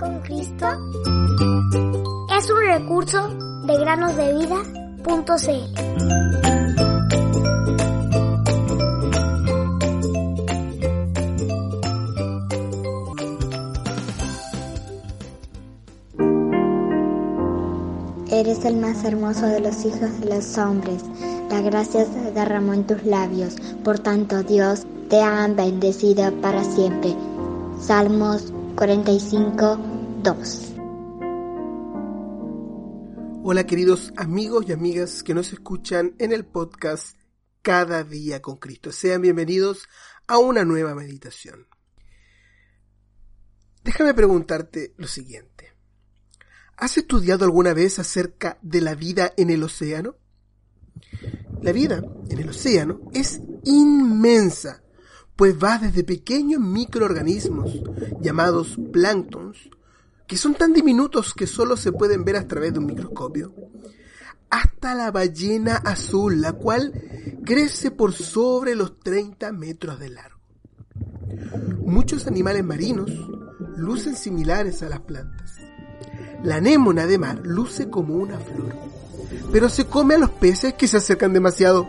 con Cristo es un recurso de granosdevida.cl. Eres el más hermoso de los hijos de los hombres. La gracia se derramó en tus labios. Por tanto, Dios te ha bendecido para siempre. Salmos 45, 2. Hola queridos amigos y amigas que nos escuchan en el podcast Cada día con Cristo. Sean bienvenidos a una nueva meditación. Déjame preguntarte lo siguiente. ¿Has estudiado alguna vez acerca de la vida en el océano? La vida en el océano es inmensa pues va desde pequeños microorganismos llamados planctons, que son tan diminutos que solo se pueden ver a través de un microscopio, hasta la ballena azul, la cual crece por sobre los 30 metros de largo. Muchos animales marinos lucen similares a las plantas. La anémona de mar luce como una flor, pero se come a los peces que se acercan demasiado.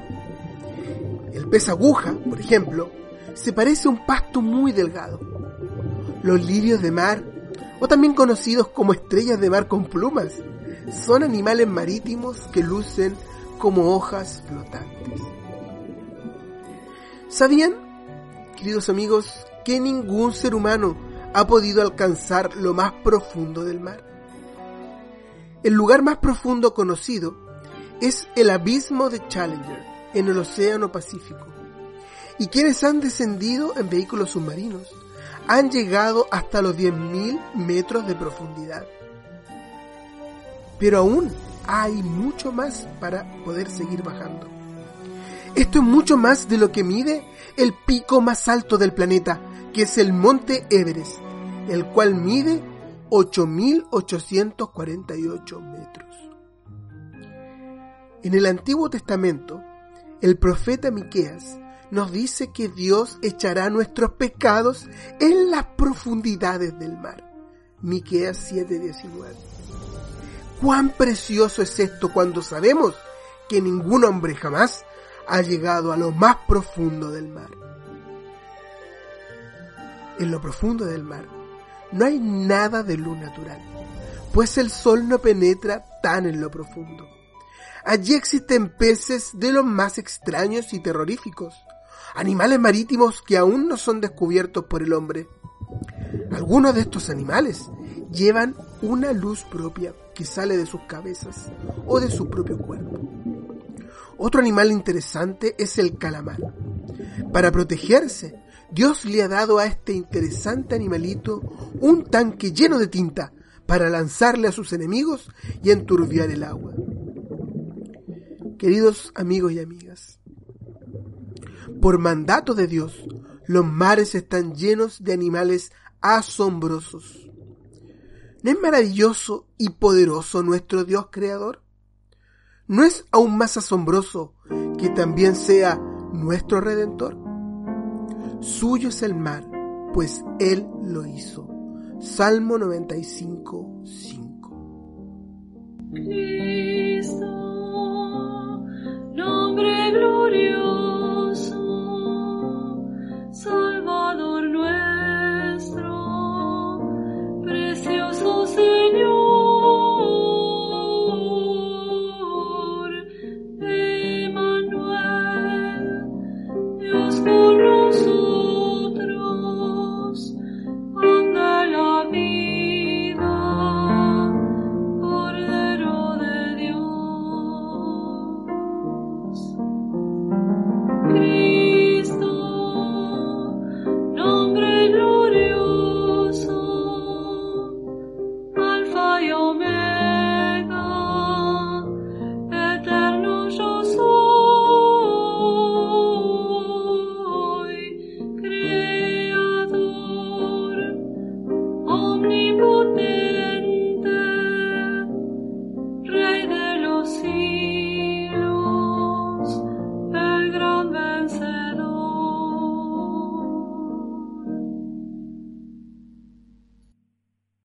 El pez aguja, por ejemplo, se parece a un pasto muy delgado. Los lirios de mar, o también conocidos como estrellas de mar con plumas, son animales marítimos que lucen como hojas flotantes. ¿Sabían, queridos amigos, que ningún ser humano ha podido alcanzar lo más profundo del mar? El lugar más profundo conocido es el abismo de Challenger, en el Océano Pacífico, y quienes han descendido en vehículos submarinos han llegado hasta los 10.000 metros de profundidad. Pero aún hay mucho más para poder seguir bajando. Esto es mucho más de lo que mide el pico más alto del planeta, que es el monte Everest, el cual mide 8.848 metros. En el Antiguo Testamento, el profeta Miqueas nos dice que Dios echará nuestros pecados en las profundidades del mar. Miqueas 7:19. Cuán precioso es esto cuando sabemos que ningún hombre jamás ha llegado a lo más profundo del mar. En lo profundo del mar no hay nada de luz natural, pues el sol no penetra tan en lo profundo. Allí existen peces de los más extraños y terroríficos, animales marítimos que aún no son descubiertos por el hombre. Algunos de estos animales llevan una luz propia que sale de sus cabezas o de su propio cuerpo. Otro animal interesante es el calamar. Para protegerse, Dios le ha dado a este interesante animalito un tanque lleno de tinta para lanzarle a sus enemigos y enturbiar el agua. Queridos amigos y amigas, por mandato de Dios, los mares están llenos de animales asombrosos. ¿No es maravilloso y poderoso nuestro Dios creador? ¿No es aún más asombroso que también sea nuestro redentor? Suyo es el mar, pues Él lo hizo. Salmo 95, 5. Cristo, nombre glorioso